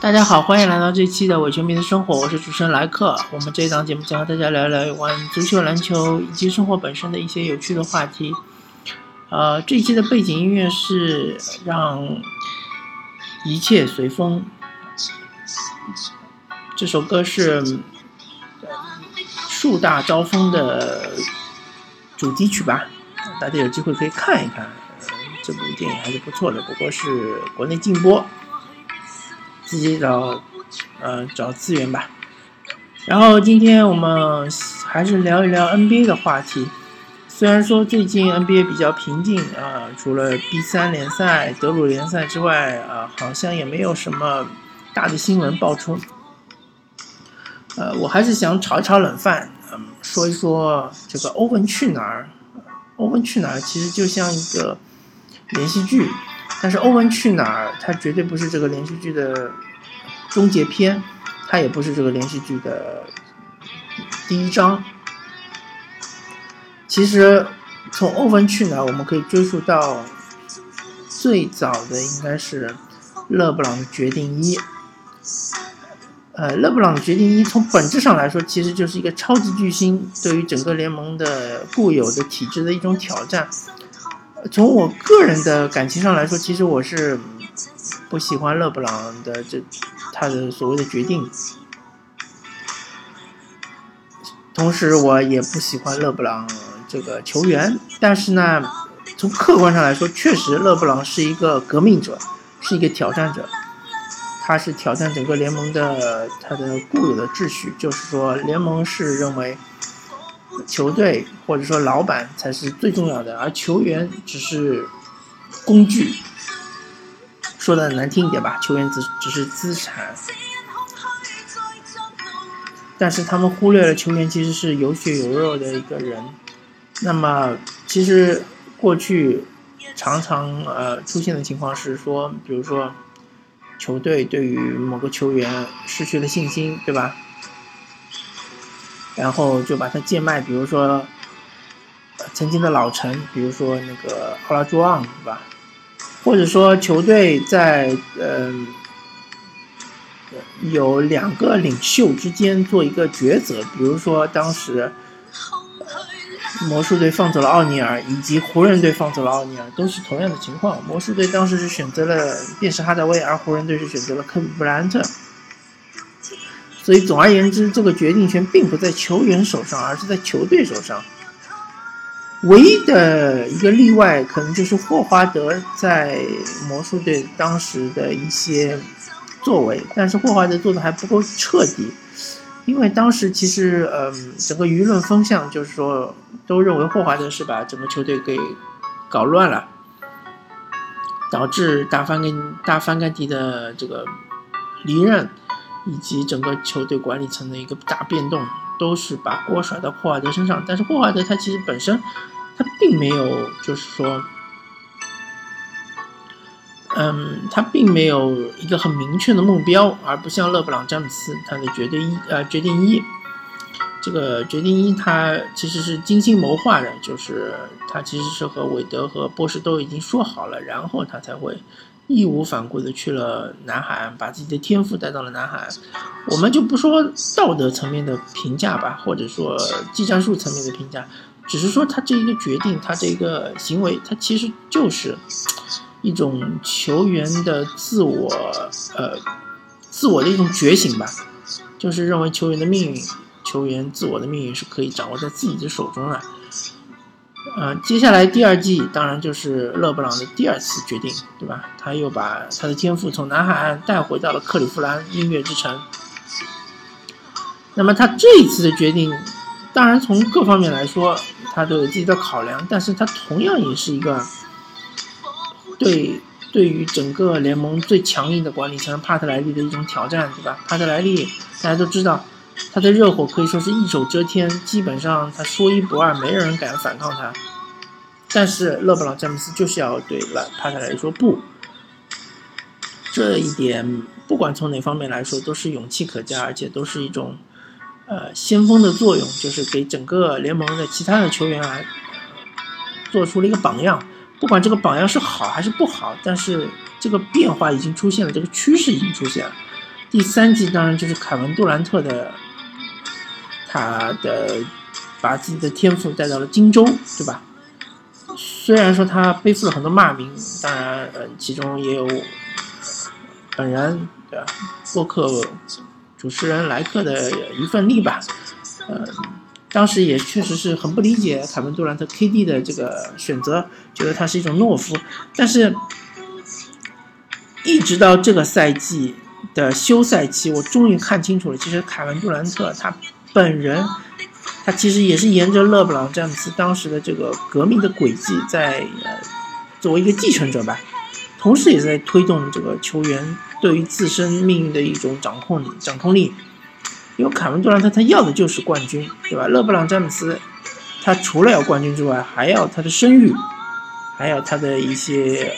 大家好，欢迎来到这期的伪球迷的生活，我是主持人莱克。我们这一档节目将和大家聊聊有关足球、篮球以及生活本身的一些有趣的话题。呃，这一期的背景音乐是让一切随风。这首歌是树大招风的主题曲吧？大家有机会可以看一看，这部电影还是不错的，不过是国内禁播。自己找，呃，找资源吧。然后今天我们还是聊一聊 NBA 的话题。虽然说最近 NBA 比较平静啊，除了 B 三联赛、德鲁联赛之外啊，好像也没有什么大的新闻爆出。呃，我还是想炒一炒冷饭，说一说这个《欧文去哪儿》。《欧文去哪儿》其实就像一个连续剧。但是《欧文去哪儿》它绝对不是这个连续剧的终结篇，它也不是这个连续剧的第一章。其实从《欧文去哪儿》我们可以追溯到最早的应该是勒布朗的决定一。呃，勒布朗决定一从本质上来说，其实就是一个超级巨星对于整个联盟的固有的体制的一种挑战。从我个人的感情上来说，其实我是不喜欢勒布朗的这他的所谓的决定，同时我也不喜欢勒布朗这个球员。但是呢，从客观上来说，确实勒布朗是一个革命者，是一个挑战者，他是挑战整个联盟的他的固有的秩序，就是说联盟是认为。球队或者说老板才是最重要的，而球员只是工具。说的难听一点吧，球员只只是资产。但是他们忽略了球员其实是有血有肉的一个人。那么，其实过去常常呃出现的情况是说，比如说球队对于某个球员失去了信心，对吧？然后就把他贱卖，比如说曾经的老臣，比如说那个奥拉朱旺，对吧？或者说球队在嗯有两个领袖之间做一个抉择，比如说当时魔术队放走了奥尼尔，以及湖人队放走了奥尼尔，都是同样的情况。魔术队当时是选择了便是哈达威，而湖人队是选择了科比布莱恩特。所以，总而言之，这个决定权并不在球员手上，而是在球队手上。唯一的一个例外，可能就是霍华德在魔术队当时的一些作为，但是霍华德做的还不够彻底，因为当时其实，嗯，整个舆论风向就是说，都认为霍华德是把整个球队给搞乱了，导致大翻跟大翻盖蒂的这个离任。以及整个球队管理层的一个大变动，都是把锅甩到霍华德身上。但是霍华德他其实本身，他并没有，就是说，嗯，他并没有一个很明确的目标，而不像勒布朗詹姆斯，他的绝对一呃决定一，这个决定一他其实是精心谋划的，就是他其实是和韦德和波什都已经说好了，然后他才会。义无反顾的去了南海岸，把自己的天赋带到了南海岸。我们就不说道德层面的评价吧，或者说技战术层面的评价，只是说他这一个决定，他这一个行为，他其实就是一种球员的自我，呃，自我的一种觉醒吧，就是认为球员的命运，球员自我的命运是可以掌握在自己的手中的。呃，接下来第二季当然就是勒布朗的第二次决定，对吧？他又把他的天赋从南海岸带回到了克利夫兰音乐之城。那么他这一次的决定，当然从各方面来说，他都有自己的考量，但是他同样也是一个对 对于整个联盟最强硬的管理层帕特莱利的一种挑战，对吧？帕特莱利大家都知道。他的热火可以说是一手遮天，基本上他说一不二，没人敢反抗他。但是勒布朗詹姆斯就是要对帕特莱利说不，这一点不管从哪方面来说都是勇气可嘉，而且都是一种呃先锋的作用，就是给整个联盟的其他的球员啊做出了一个榜样。不管这个榜样是好还是不好，但是这个变化已经出现了，这个趋势已经出现了。第三季当然就是凯文杜兰特的，他的把自己的天赋带到了荆州，对吧？虽然说他背负了很多骂名，当然，嗯，其中也有本人对吧？播客主持人莱克的一份力吧，嗯。当时也确实是很不理解凯文杜兰特 KD 的这个选择，觉得他是一种懦夫。但是，一直到这个赛季的休赛期，我终于看清楚了，其实凯文杜兰特他本人，他其实也是沿着勒布朗詹姆斯当时的这个革命的轨迹，在呃作为一个继承者吧，同时也在推动这个球员对于自身命运的一种掌控掌控力。因为凯文杜兰特他要的就是冠军，对吧？勒布朗詹姆斯，他除了要冠军之外，还要他的声誉，还要他的一些，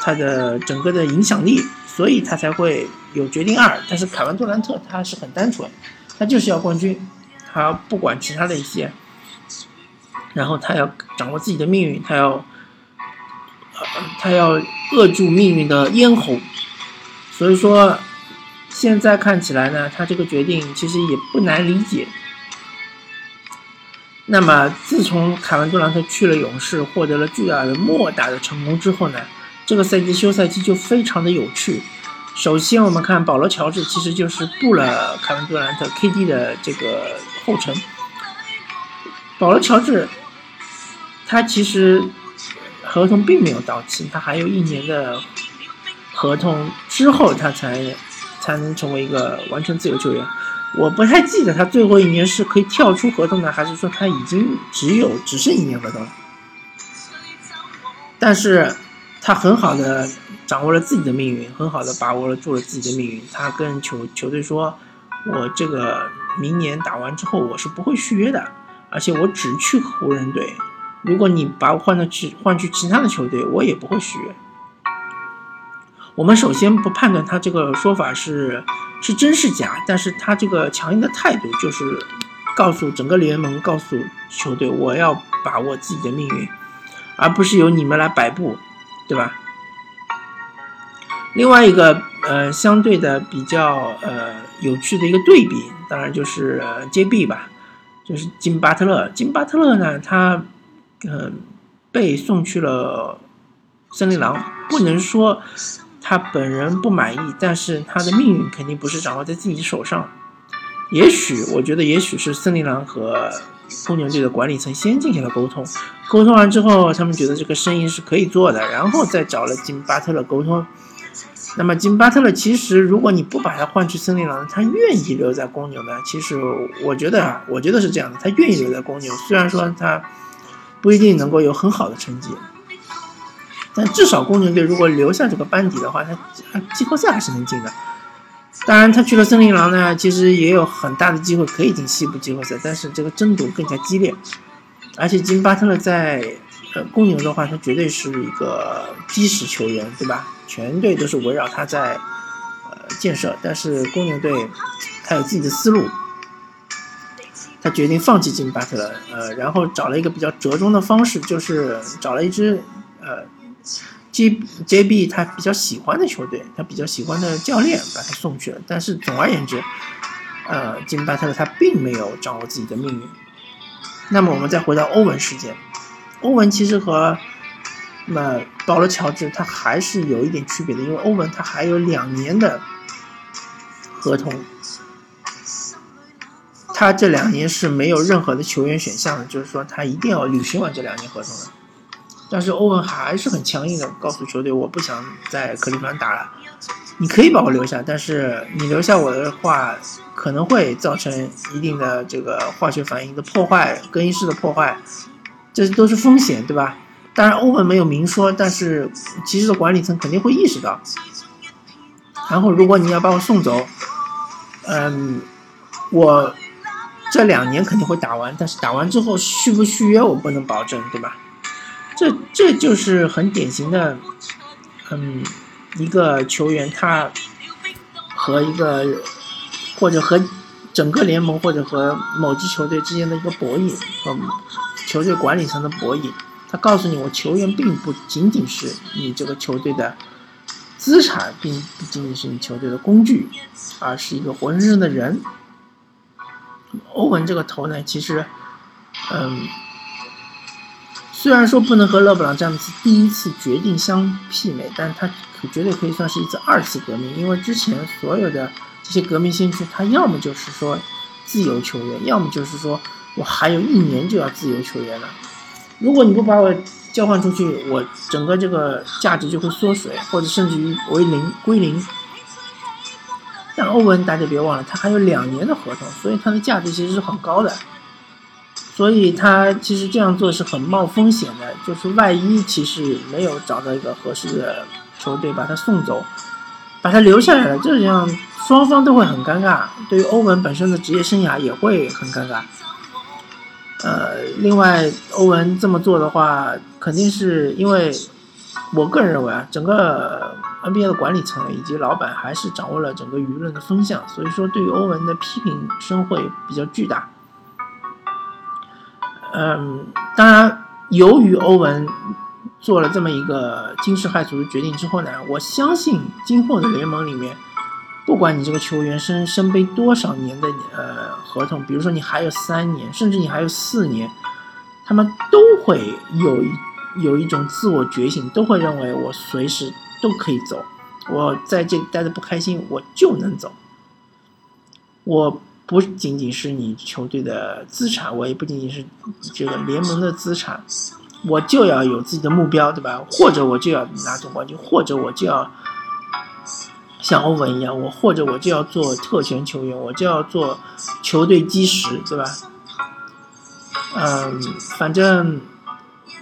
他的整个的影响力，所以他才会有决定二。但是凯文杜兰特他是很单纯，他就是要冠军，他不管其他的一些，然后他要掌握自己的命运，他要，他要扼住命运的咽喉，所以说。现在看起来呢，他这个决定其实也不难理解。那么，自从凯文杜兰特去了勇士，获得了巨大的莫大的成功之后呢，这个赛季休赛期就非常的有趣。首先，我们看保罗乔治，其实就是步了凯文杜兰特 KD 的这个后尘。保罗乔治，他其实合同并没有到期，他还有一年的合同，之后他才。才能成为一个完全自由球员。我不太记得他最后一年是可以跳出合同的，还是说他已经只有只剩一年合同了。但是，他很好的掌握了自己的命运，很好的把握了住了自己的命运。他跟球球队说：“我这个明年打完之后，我是不会续约的，而且我只去湖人队。如果你把我换到去换去其他的球队，我也不会续约。”我们首先不判断他这个说法是是真是假，但是他这个强硬的态度就是告诉整个联盟，告诉球队，我要把握自己的命运，而不是由你们来摆布，对吧？另外一个呃，相对的比较呃有趣的一个对比，当然就是 JB 吧，就是金巴特勒。金巴特勒呢，他嗯被送去了森林狼，不能说。他本人不满意，但是他的命运肯定不是掌握在自己手上。也许，我觉得也许是森林狼和公牛队的管理层先进行了沟通，沟通完之后，他们觉得这个生意是可以做的，然后再找了金巴特勒沟通。那么，金巴特勒其实，如果你不把他换去森林狼，他愿意留在公牛的。其实，我觉得啊，我觉得是这样的，他愿意留在公牛，虽然说他不一定能够有很好的成绩。但至少公牛队如果留下这个班底的话，他季后赛还是能进的。当然，他去了森林狼呢，其实也有很大的机会可以进西部季后赛，但是这个争夺更加激烈。而且金巴特勒在呃公牛的话，他绝对是一个基石球员，对吧？全队都是围绕他在呃建设。但是公牛队他有自己的思路，他决定放弃金巴特勒，呃，然后找了一个比较折中的方式，就是找了一支呃。J J B 他比较喜欢的球队，他比较喜欢的教练把他送去了。但是总而言之，呃，金巴特勒他并没有掌握自己的命运。那么我们再回到欧文事件，欧文其实和那保罗乔治他还是有一点区别的，因为欧文他还有两年的合同，他这两年是没有任何的球员选项的，就是说他一定要履行完这两年合同的。但是欧文还是很强硬的告诉球队，我不想在克利夫兰打了。你可以把我留下，但是你留下我的话，可能会造成一定的这个化学反应的破坏、更衣室的破坏，这都是风险，对吧？当然欧文没有明说，但是其实管理层肯定会意识到。然后如果你要把我送走，嗯，我这两年肯定会打完，但是打完之后续不续约我不能保证，对吧？这这就是很典型的，嗯，一个球员他和一个或者和整个联盟或者和某支球队之间的一个博弈，嗯，球队管理层的博弈。他告诉你，我球员并不仅仅是你这个球队的资产，并不仅仅是你球队的工具，而是一个活生生的人。欧文这个头呢，其实，嗯，虽然说不能和勒布朗詹姆斯第一次决定相媲美，但他可绝对可以算是一次二次革命，因为之前所有的这些革命先驱，他要么就是说自由球员，要么就是说我还有一年就要自由球员了。如果你不把我交换出去，我整个这个价值就会缩水，或者甚至于为零归零。但欧文大家别忘了，他还有两年的合同，所以他的价值其实是很高的。所以他其实这样做是很冒风险的，就是万一其实没有找到一个合适的球队把他送走，把他留下来了，这样双方都会很尴尬，对于欧文本身的职业生涯也会很尴尬。呃，另外，欧文这么做的话，肯定是因为，我个人认为啊，整个 NBA 的管理层以及老板还是掌握了整个舆论的风向，所以说对于欧文的批评声会比较巨大。嗯，当然，由于欧文做了这么一个惊世骇俗的决定之后呢，我相信今后的联盟里面。不管你这个球员身身背多少年的呃合同，比如说你还有三年，甚至你还有四年，他们都会有一有一种自我觉醒，都会认为我随时都可以走，我在这待着不开心，我就能走。我不仅仅是你球队的资产，我也不仅仅是这个联盟的资产，我就要有自己的目标，对吧？或者我就要拿总冠军，或者我就要。像欧文一样，我或者我就要做特权球员，我就要做球队基石，对吧？嗯，反正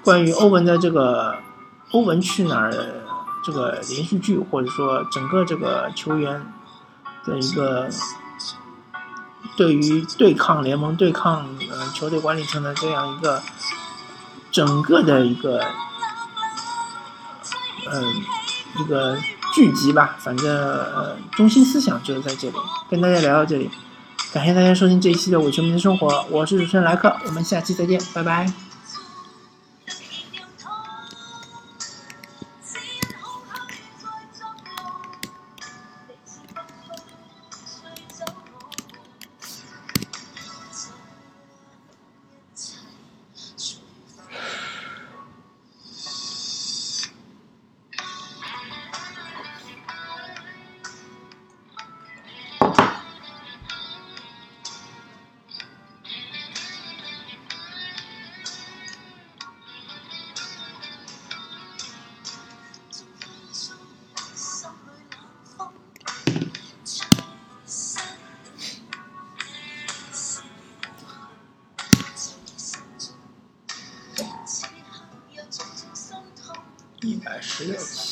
关于欧文的这个《欧文去哪儿》这个连续剧，或者说整个这个球员的一个对于对抗联盟、对抗呃球队管理层的这样一个整个的一个嗯一个。聚集吧，反正呃，中心思想就是在这里，跟大家聊到这里，感谢大家收听这一期的伪球迷的生活，我是主持人莱克，我们下期再见，拜拜。一百十六期。